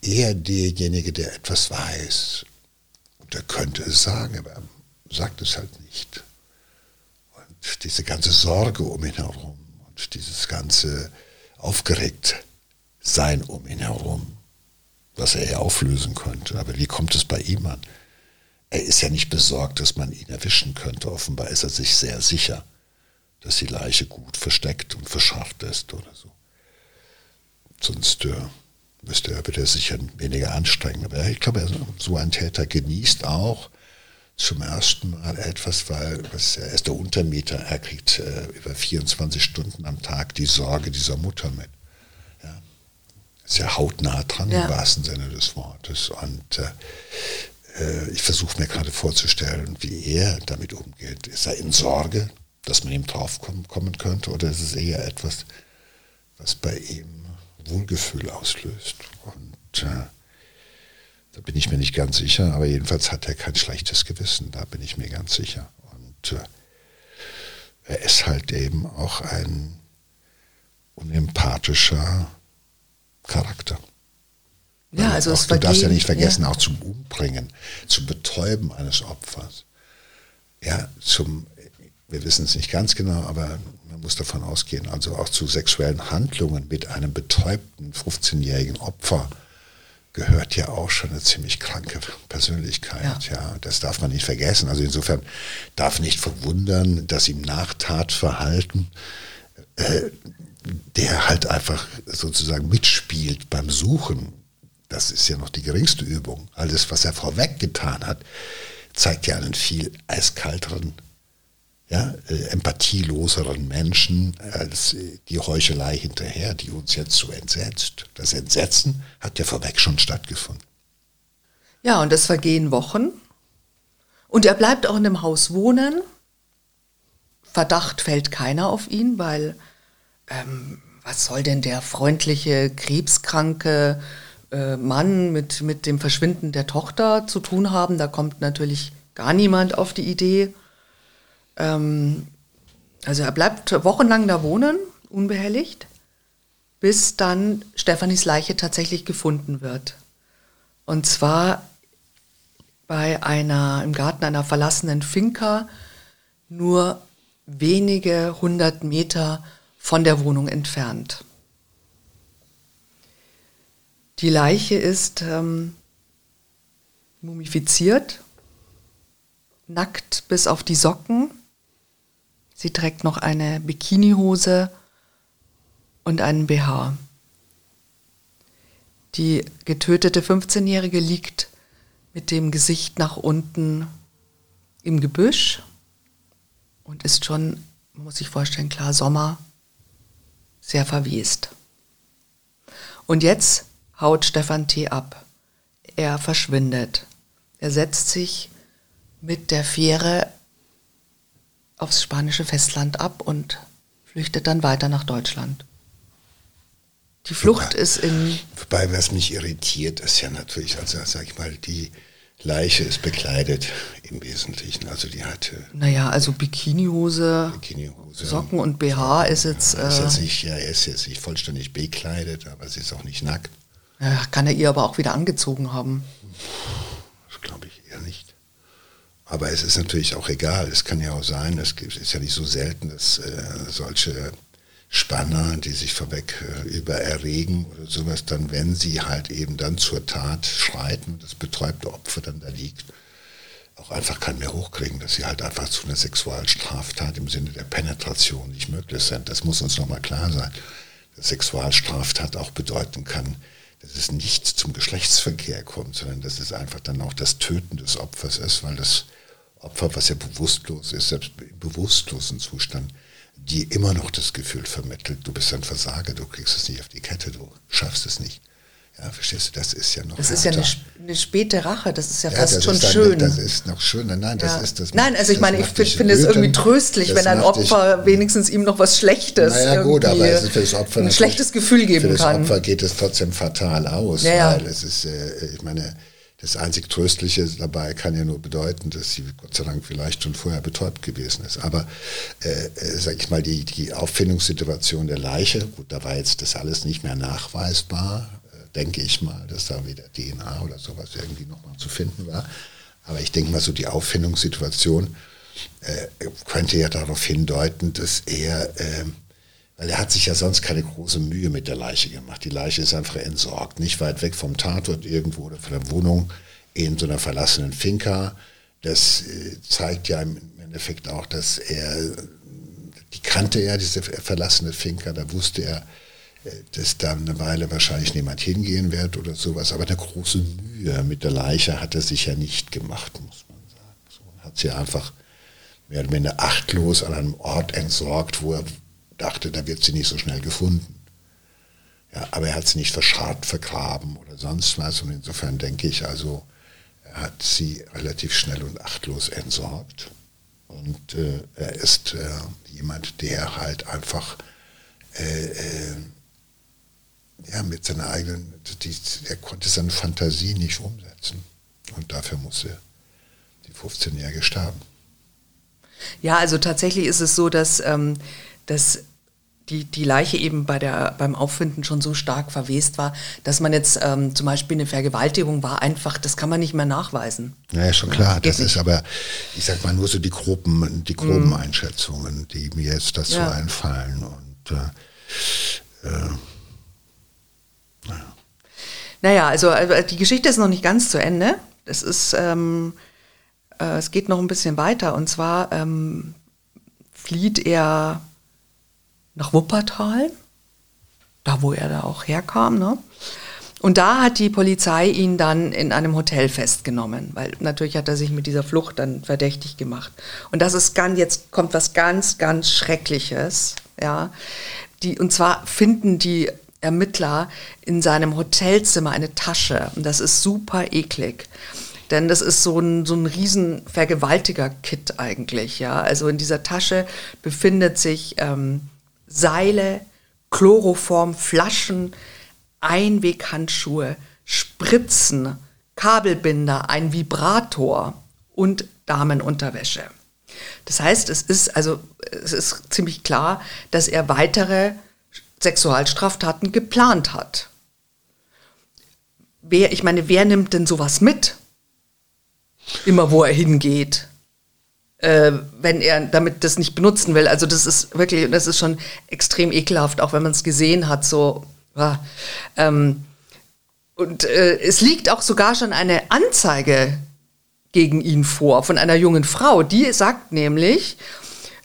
er derjenige, der etwas weiß. Und er könnte es sagen, aber er sagt es halt nicht. Diese ganze Sorge um ihn herum und dieses ganze Aufgeregtsein um ihn herum, was er ja auflösen könnte. Aber wie kommt es bei ihm an? Er ist ja nicht besorgt, dass man ihn erwischen könnte. Offenbar ist er sich sehr sicher, dass die Leiche gut versteckt und verscharrt ist oder so. Sonst äh, müsste er bitte sicher weniger anstrengen. Aber ich glaube, so ein Täter genießt auch zum ersten Mal etwas, weil was, er ist der Untermieter, er kriegt äh, über 24 Stunden am Tag die Sorge dieser Mutter mit. Ja. Ist ja hautnah dran ja. im wahrsten Sinne des Wortes. Und äh, äh ich versuche mir gerade vorzustellen, wie er damit umgeht. Ist er in Sorge, dass man ihm draufkommen kommen könnte, oder ist es eher etwas, was bei ihm Wohlgefühl auslöst. Und äh, da bin ich mir nicht ganz sicher, aber jedenfalls hat er kein schlechtes Gewissen, da bin ich mir ganz sicher. Und äh, er ist halt eben auch ein unempathischer Charakter. Ja, also auch, du darfst ja nicht vergessen, ja. auch zum Umbringen, zum Betäuben eines Opfers. Ja, zum, wir wissen es nicht ganz genau, aber man muss davon ausgehen, also auch zu sexuellen Handlungen mit einem betäubten 15-jährigen Opfer gehört ja auch schon eine ziemlich kranke Persönlichkeit. Ja. ja. das darf man nicht vergessen. Also insofern darf nicht verwundern, dass ihm Nachtatverhalten, äh, der halt einfach sozusagen mitspielt beim Suchen, das ist ja noch die geringste Übung. Alles, was er vorweg getan hat, zeigt ja einen viel eiskalteren ja, äh, empathieloseren Menschen als äh, die Heuchelei hinterher, die uns jetzt so entsetzt. Das Entsetzen hat ja vorweg schon stattgefunden. Ja, und es vergehen Wochen. Und er bleibt auch in dem Haus wohnen. Verdacht fällt keiner auf ihn, weil ähm, was soll denn der freundliche, krebskranke äh, Mann mit, mit dem Verschwinden der Tochter zu tun haben? Da kommt natürlich gar niemand auf die Idee. Ähm, also er bleibt wochenlang da wohnen, unbehelligt, bis dann Stefanis Leiche tatsächlich gefunden wird. Und zwar bei einer, im Garten einer verlassenen Finca, nur wenige hundert Meter von der Wohnung entfernt. Die Leiche ist ähm, mumifiziert, nackt bis auf die Socken Sie trägt noch eine Bikinihose und einen BH. Die getötete 15-Jährige liegt mit dem Gesicht nach unten im Gebüsch und ist schon, muss ich vorstellen, klar Sommer, sehr verwest. Und jetzt haut Stefan T. ab. Er verschwindet. Er setzt sich mit der Fähre aufs spanische Festland ab und flüchtet dann weiter nach Deutschland. Die Flucht wobei, ist in. Wobei, was mich irritiert, ist ja natürlich, also sag ich mal, die Leiche ist bekleidet im Wesentlichen. Also die hatte. Naja, also Bikinihose, Bikinihose Socken und BH ist jetzt. Äh, ist jetzt nicht, ja, er ist jetzt nicht vollständig bekleidet, aber sie ist auch nicht nackt. Ja, kann er ihr aber auch wieder angezogen haben. Das glaube ich eher nicht. Aber es ist natürlich auch egal. Es kann ja auch sein, es ist ja nicht so selten, dass äh, solche Spanner, die sich vorweg äh, über erregen oder sowas, dann, wenn sie halt eben dann zur Tat schreiten das betäubte Opfer dann da liegt, auch einfach keinen mehr hochkriegen, dass sie halt einfach zu einer Sexualstraftat im Sinne der Penetration nicht möglich sind. Das muss uns nochmal klar sein. Dass Sexualstraftat auch bedeuten kann, dass es nicht zum Geschlechtsverkehr kommt, sondern dass es einfach dann auch das Töten des Opfers ist, weil das Opfer, was ja bewusstlos ist, selbst im bewusstlosen Zustand, die immer noch das Gefühl vermittelt, du bist ein Versager, du kriegst es nicht auf die Kette, du schaffst es nicht. Ja, verstehst du, das ist ja noch. Das härter. ist ja eine, eine, späte Rache, das ist ja, ja fast schon dann, schön. Das ist noch schöner, nein, das ja. ist das. Nein, also ich meine, ich finde es irgendwie tröstlich, wenn ein Opfer dich, wenigstens ihm noch was Schlechtes. Naja, gut, aber es ist für das Opfer ein schlechtes Gefühl geben kann. Für das Opfer geht es trotzdem fatal aus, ja, weil es ist, äh, ich meine, das einzig Tröstliche dabei kann ja nur bedeuten, dass sie Gott sei Dank vielleicht schon vorher betäubt gewesen ist. Aber, äh, äh, sag ich mal, die, die Auffindungssituation der Leiche, gut, da war jetzt das alles nicht mehr nachweisbar, äh, denke ich mal, dass da wieder DNA oder sowas irgendwie nochmal zu finden war. Aber ich denke mal, so die Auffindungssituation äh, könnte ja darauf hindeuten, dass er ähm, weil er hat sich ja sonst keine große Mühe mit der Leiche gemacht. Die Leiche ist einfach entsorgt, nicht weit weg vom Tatort irgendwo oder von der Wohnung in so einer verlassenen Finca. Das äh, zeigt ja im Endeffekt auch, dass er, die kannte er, diese verlassene Finca, da wusste er, äh, dass da eine Weile wahrscheinlich niemand hingehen wird oder sowas. Aber eine große Mühe mit der Leiche hat er sich ja nicht gemacht, muss man sagen. So, hat sie einfach mehr oder weniger achtlos an einem Ort entsorgt, wo er dachte, da wird sie nicht so schnell gefunden. Ja, aber er hat sie nicht verscharrt, vergraben oder sonst was. Und insofern denke ich also, er hat sie relativ schnell und achtlos entsorgt. Und äh, er ist äh, jemand, der halt einfach äh, äh ja, mit seiner eigenen, die, er konnte seine Fantasie nicht umsetzen. Und dafür musste die 15-Jährige sterben. Ja, also tatsächlich ist es so, dass, ähm, dass die, die Leiche eben bei der, beim Auffinden schon so stark verwest war, dass man jetzt ähm, zum Beispiel eine Vergewaltigung war, einfach, das kann man nicht mehr nachweisen. Ja, schon klar. Das, das ist aber, ich sag mal, nur so die groben, die groben mm. Einschätzungen, die mir jetzt dazu ja. einfallen. Und äh, äh, naja. Naja, also äh, die Geschichte ist noch nicht ganz zu Ende. Es ist, ähm, äh, es geht noch ein bisschen weiter. Und zwar ähm, flieht er nach Wuppertal, da wo er da auch herkam. Ne? Und da hat die Polizei ihn dann in einem Hotel festgenommen, weil natürlich hat er sich mit dieser Flucht dann verdächtig gemacht. Und das ist ganz, jetzt kommt was ganz, ganz Schreckliches, ja. Die, und zwar finden die Ermittler in seinem Hotelzimmer eine Tasche. Und das ist super eklig. Denn das ist so ein, so ein riesen Vergewaltiger-Kit eigentlich, ja. Also in dieser Tasche befindet sich ähm, Seile, Chloroform, Flaschen, Einweghandschuhe, Spritzen, Kabelbinder, ein Vibrator und Damenunterwäsche. Das heißt, es ist also es ist ziemlich klar, dass er weitere Sexualstraftaten geplant hat. Wer, ich meine, wer nimmt denn sowas mit? Immer wo er hingeht äh, wenn er damit das nicht benutzen will. Also das ist wirklich, das ist schon extrem ekelhaft, auch wenn man es gesehen hat. So, ja, ähm, und äh, es liegt auch sogar schon eine Anzeige gegen ihn vor von einer jungen Frau. Die sagt nämlich,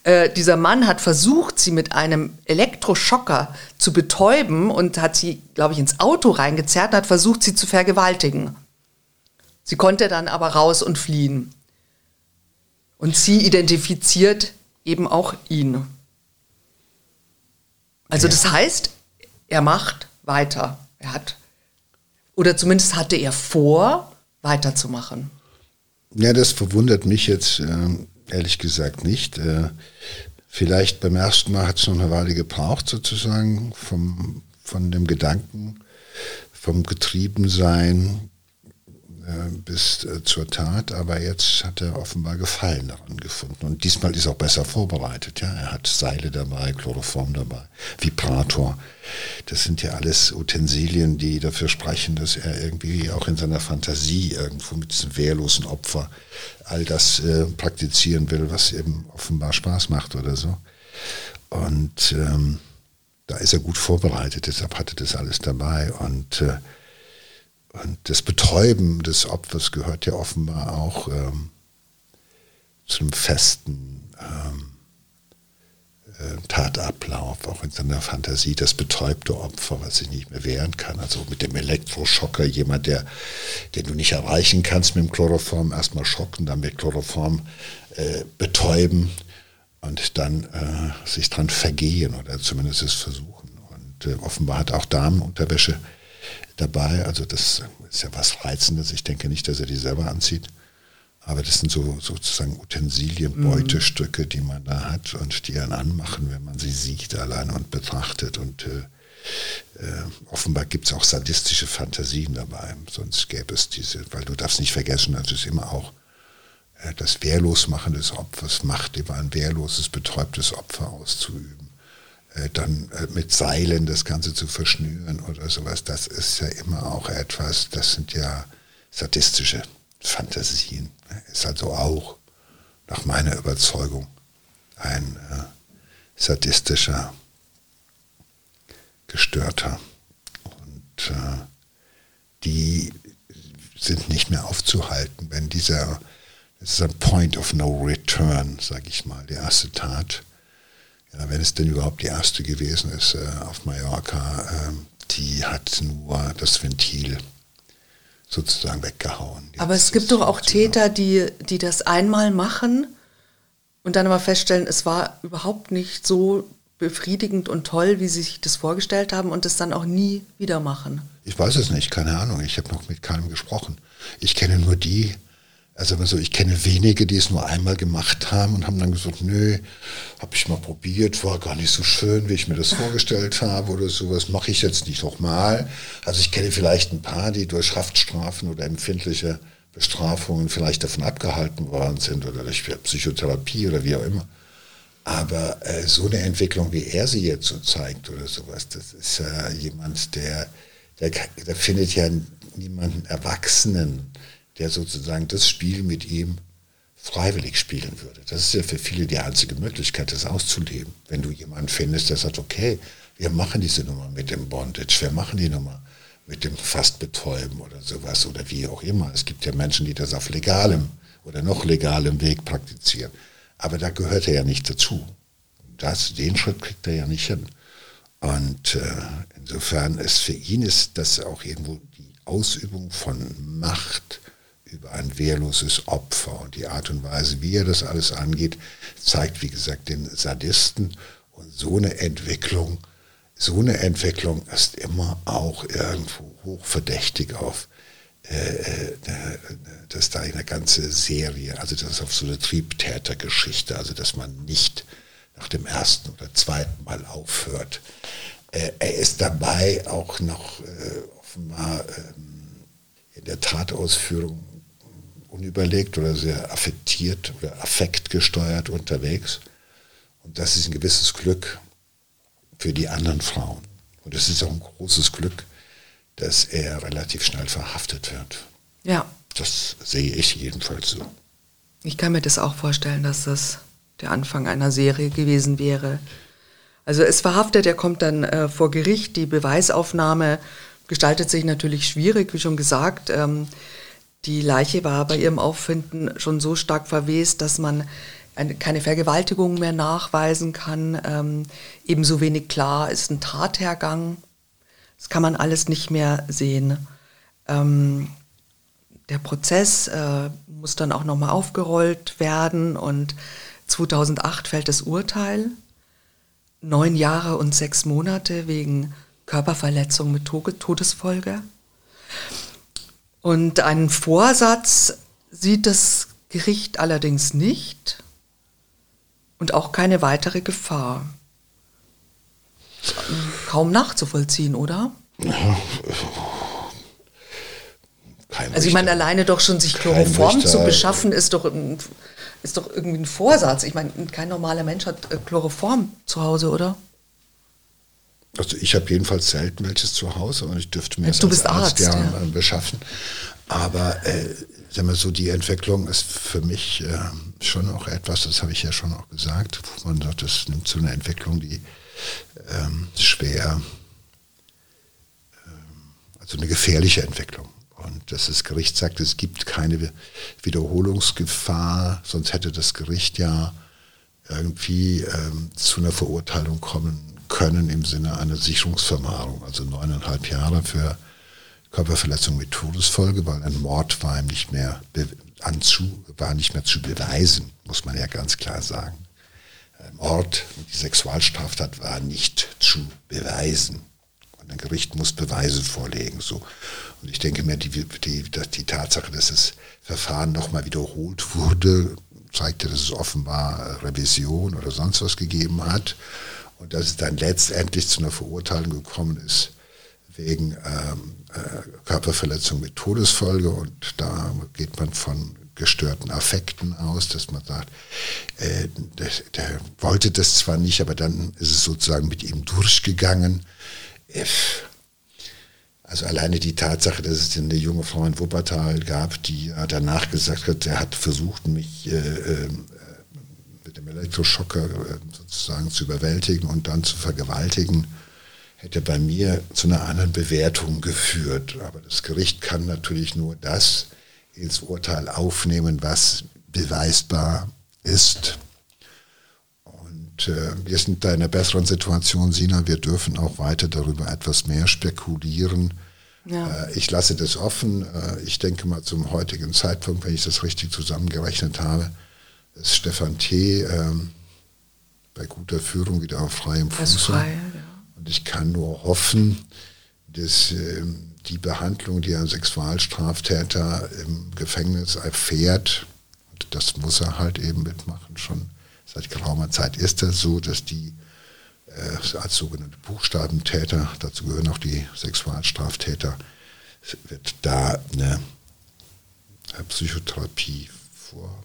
äh, dieser Mann hat versucht, sie mit einem Elektroschocker zu betäuben und hat sie, glaube ich, ins Auto reingezerrt und hat versucht, sie zu vergewaltigen. Sie konnte dann aber raus und fliehen. Und sie identifiziert eben auch ihn. Also ja. das heißt, er macht weiter. Er hat, oder zumindest hatte er vor, weiterzumachen. Ja, das verwundert mich jetzt äh, ehrlich gesagt nicht. Äh, vielleicht beim ersten Mal hat es noch eine Weile gebraucht, sozusagen, vom, von dem Gedanken, vom Getriebensein, äh, bis äh, zur Tat, aber jetzt hat er offenbar Gefallen daran gefunden. Und diesmal ist er auch besser vorbereitet. Ja, er hat Seile dabei, Chloroform dabei, Vibrator. Das sind ja alles Utensilien, die dafür sprechen, dass er irgendwie auch in seiner Fantasie irgendwo mit diesem wehrlosen Opfer all das äh, praktizieren will, was eben offenbar Spaß macht oder so. Und ähm, da ist er gut vorbereitet, deshalb hatte das alles dabei. Und äh, und das Betäuben des Opfers gehört ja offenbar auch ähm, zu einem festen ähm, äh, Tatablauf, auch in seiner Fantasie, das betäubte Opfer, was sich nicht mehr wehren kann. Also mit dem Elektroschocker, jemand, der, den du nicht erreichen kannst mit dem Chloroform, erstmal schocken, dann mit Chloroform äh, betäuben und dann äh, sich dran vergehen oder zumindest es versuchen. Und äh, offenbar hat auch Damenunterwäsche dabei. Also das ist ja was Reizendes. Ich denke nicht, dass er die selber anzieht. Aber das sind so sozusagen Utensilien. Beutestücke, die man da hat und die einen anmachen, wenn man sie sieht allein und betrachtet. Und äh, äh, offenbar gibt es auch sadistische Fantasien dabei. Sonst gäbe es diese, weil du darfst nicht vergessen, das ist immer auch äh, das Wehrlosmachen des Opfers, Macht über ein wehrloses, betäubtes Opfer auszuüben. Äh, dann äh, mit Seilen das Ganze zu verschnüren oder sowas, das ist ja immer auch etwas, das sind ja sadistische Fantasien. Ist also auch nach meiner Überzeugung ein äh, sadistischer, gestörter. Und äh, die sind nicht mehr aufzuhalten, wenn dieser, das ist ein Point of No Return, sage ich mal, die erste Tat, wenn es denn überhaupt die erste gewesen ist äh, auf Mallorca, äh, die hat nur das Ventil sozusagen weggehauen. Jetzt aber es gibt doch auch Täter, die, die das einmal machen und dann aber feststellen, es war überhaupt nicht so befriedigend und toll, wie sie sich das vorgestellt haben und es dann auch nie wieder machen. Ich weiß es nicht, keine Ahnung. Ich habe noch mit keinem gesprochen. Ich kenne nur die, also so, ich kenne wenige, die es nur einmal gemacht haben und haben dann gesagt, nö, habe ich mal probiert, war gar nicht so schön, wie ich mir das vorgestellt habe oder sowas, mache ich jetzt nicht nochmal. Also ich kenne vielleicht ein paar, die durch Haftstrafen oder empfindliche Bestrafungen vielleicht davon abgehalten worden sind oder durch Psychotherapie oder wie auch immer. Aber äh, so eine Entwicklung, wie er sie jetzt so zeigt oder sowas, das ist ja jemand, der, der, der findet ja niemanden Erwachsenen, der sozusagen das Spiel mit ihm freiwillig spielen würde. Das ist ja für viele die einzige Möglichkeit, das auszuleben. Wenn du jemanden findest, der sagt, okay, wir machen diese Nummer mit dem Bondage, wir machen die Nummer mit dem Fastbetäuben oder sowas oder wie auch immer. Es gibt ja Menschen, die das auf legalem oder noch legalem Weg praktizieren. Aber da gehört er ja nicht dazu. Das, den Schritt kriegt er ja nicht hin. Und äh, insofern ist für ihn ist das auch irgendwo die Ausübung von Macht, über ein wehrloses Opfer. Und die Art und Weise, wie er das alles angeht, zeigt, wie gesagt, den Sadisten. Und so eine Entwicklung, so eine Entwicklung ist immer auch irgendwo hochverdächtig auf, äh, äh dass da eine ganze Serie, also das ist auf so eine Triebtätergeschichte, also dass man nicht nach dem ersten oder zweiten Mal aufhört. Äh, er ist dabei auch noch äh, offenbar ähm, in der Tatausführung unüberlegt oder sehr affektiert oder affektgesteuert unterwegs. Und das ist ein gewisses Glück für die anderen Frauen. Und es ist auch ein großes Glück, dass er relativ schnell verhaftet wird. Ja. Das sehe ich jedenfalls so. Ich kann mir das auch vorstellen, dass das der Anfang einer Serie gewesen wäre. Also es verhaftet, er kommt dann äh, vor Gericht, die Beweisaufnahme gestaltet sich natürlich schwierig, wie schon gesagt. Ähm, die Leiche war bei ihrem Auffinden schon so stark verwest, dass man eine, keine Vergewaltigung mehr nachweisen kann. Ähm, ebenso wenig klar ist ein Tathergang. Das kann man alles nicht mehr sehen. Ähm, der Prozess äh, muss dann auch nochmal aufgerollt werden und 2008 fällt das Urteil. Neun Jahre und sechs Monate wegen Körperverletzung mit Todesfolge. Und einen Vorsatz sieht das Gericht allerdings nicht und auch keine weitere Gefahr. Kaum nachzuvollziehen, oder? kein Also ich meine, alleine doch schon sich Chloroform zu beschaffen, ist doch, ein, ist doch irgendwie ein Vorsatz. Ich meine, kein normaler Mensch hat äh, Chloroform zu Hause, oder? Also ich habe jedenfalls selten welches zu Hause und ich dürfte mir du als bist Arzt, ja, ja. äh, beschaffen. Aber äh, sagen wir so, die Entwicklung ist für mich äh, schon auch etwas, das habe ich ja schon auch gesagt, wo man sagt, das nimmt so eine Entwicklung, die ähm, schwer, ähm, also eine gefährliche Entwicklung. Und dass das Gericht sagt, es gibt keine Wiederholungsgefahr, sonst hätte das Gericht ja irgendwie ähm, zu einer Verurteilung kommen können im Sinne einer Sicherungsverwahrung, also neuneinhalb Jahre für Körperverletzung mit Todesfolge, weil ein Mord war ihm nicht mehr anzu, war nicht mehr zu beweisen, muss man ja ganz klar sagen. Mord die Sexualstraftat war nicht zu beweisen. Und ein Gericht muss Beweise vorlegen. So. Und ich denke mir, die, die, die Tatsache, dass das Verfahren nochmal wiederholt wurde, zeigte, dass es offenbar Revision oder sonst was gegeben hat. Und dass es dann letztendlich zu einer Verurteilung gekommen ist wegen ähm, äh, Körperverletzung mit Todesfolge. Und da geht man von gestörten Affekten aus, dass man sagt, äh, der, der wollte das zwar nicht, aber dann ist es sozusagen mit ihm durchgegangen. Äh, also alleine die Tatsache, dass es eine junge Frau in Wuppertal gab, die danach gesagt hat, er hat versucht, mich äh, mit dem Elektroschocker äh, sozusagen zu überwältigen und dann zu vergewaltigen, hätte bei mir zu einer anderen Bewertung geführt. Aber das Gericht kann natürlich nur das ins Urteil aufnehmen, was beweisbar ist. Und äh, wir sind da in einer besseren Situation, Sina. Wir dürfen auch weiter darüber etwas mehr spekulieren. Ja. Äh, ich lasse das offen. Äh, ich denke mal zum heutigen Zeitpunkt, wenn ich das richtig zusammengerechnet habe, ist Stefan T. ähm, bei guter Führung wieder auf freiem ist Fuß. frei, ja. Und ich kann nur hoffen, dass ähm, die Behandlung, die ein Sexualstraftäter im Gefängnis erfährt, und das muss er halt eben mitmachen, schon seit geraumer Zeit ist das so, dass die äh, als sogenannte Buchstabentäter, dazu gehören auch die Sexualstraftäter, wird da eine, eine Psychotherapie vor,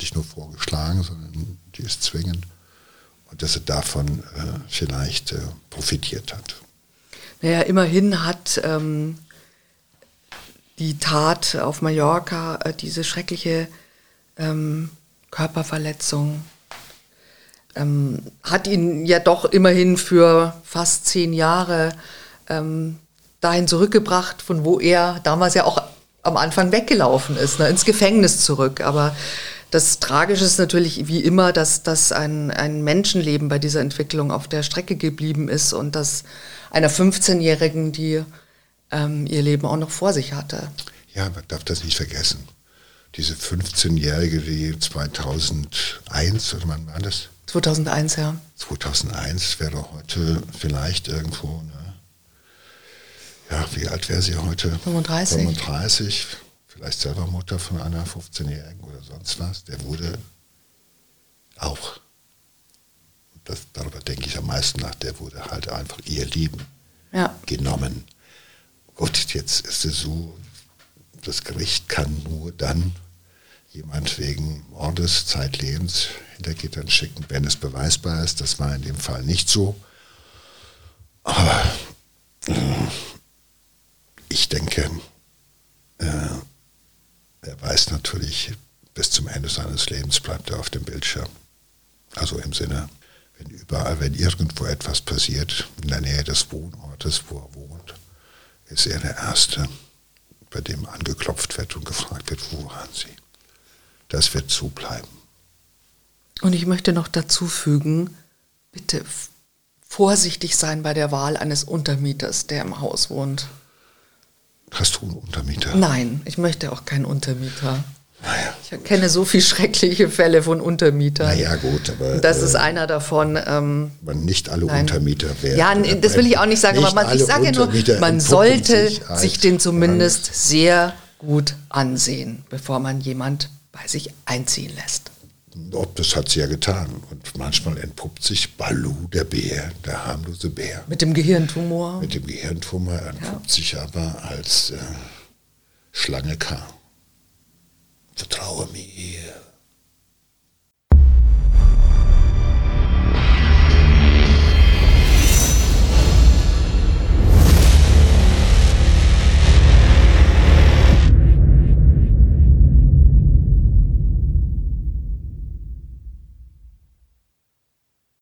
nicht nur vorgeschlagen, sondern die ist zwingend und dass er davon äh, vielleicht äh, profitiert hat. Naja, immerhin hat ähm, die Tat auf Mallorca, äh, diese schreckliche ähm, Körperverletzung, ähm, hat ihn ja doch immerhin für fast zehn Jahre ähm, dahin zurückgebracht, von wo er damals ja auch am Anfang weggelaufen ist, ne, ins Gefängnis zurück. Aber das Tragische ist natürlich wie immer, dass, dass ein, ein Menschenleben bei dieser Entwicklung auf der Strecke geblieben ist und dass einer 15-Jährigen, die ähm, ihr Leben auch noch vor sich hatte. Ja, man darf das nicht vergessen. Diese 15-Jährige, die 2001, oder wann war das? 2001, ja. 2001 wäre heute vielleicht irgendwo, ne? ja, wie alt wäre sie heute? 35. 35, vielleicht selber Mutter von einer 15-Jährigen oder sonst was. Der wurde auch, das, darüber denke ich am meisten nach, der wurde halt einfach ihr Leben Ja. genommen. Gut, jetzt ist es so, das Gericht kann nur dann jemand wegen Mordes zeitlebens hinter Gittern schicken, wenn es beweisbar ist. Das war in dem Fall nicht so. Aber äh, ich denke, äh, er weiß natürlich, bis zum Ende seines Lebens bleibt er auf dem Bildschirm. Also im Sinne, wenn überall, wenn irgendwo etwas passiert, in der Nähe des Wohnortes, wo er wohnt, ist er der Erste, bei dem angeklopft wird und gefragt wird, wo waren Sie? Das wird so bleiben. Und ich möchte noch dazu fügen, bitte vorsichtig sein bei der Wahl eines Untermieters, der im Haus wohnt. Hast du einen Untermieter? Nein, ich möchte auch keinen Untermieter. Naja, Ich kenne so viele schreckliche Fälle von Untermietern. naja gut, aber das äh, ist einer davon. Ähm, man nicht alle Nein. Untermieter werden. ja, das will ich auch nicht sagen, aber man, ich sage ja nur, man sollte sich sich den zumindest sehr gut ansehen, bevor man jemand bei sich einziehen lässt. Ob das hat sie ja getan. Und manchmal entpuppt sich Balu, der Bär, der harmlose Bär. Mit dem Gehirntumor. Mit dem Gehirntumor entpuppt sich aber als äh, Schlange K. Vertraue mir.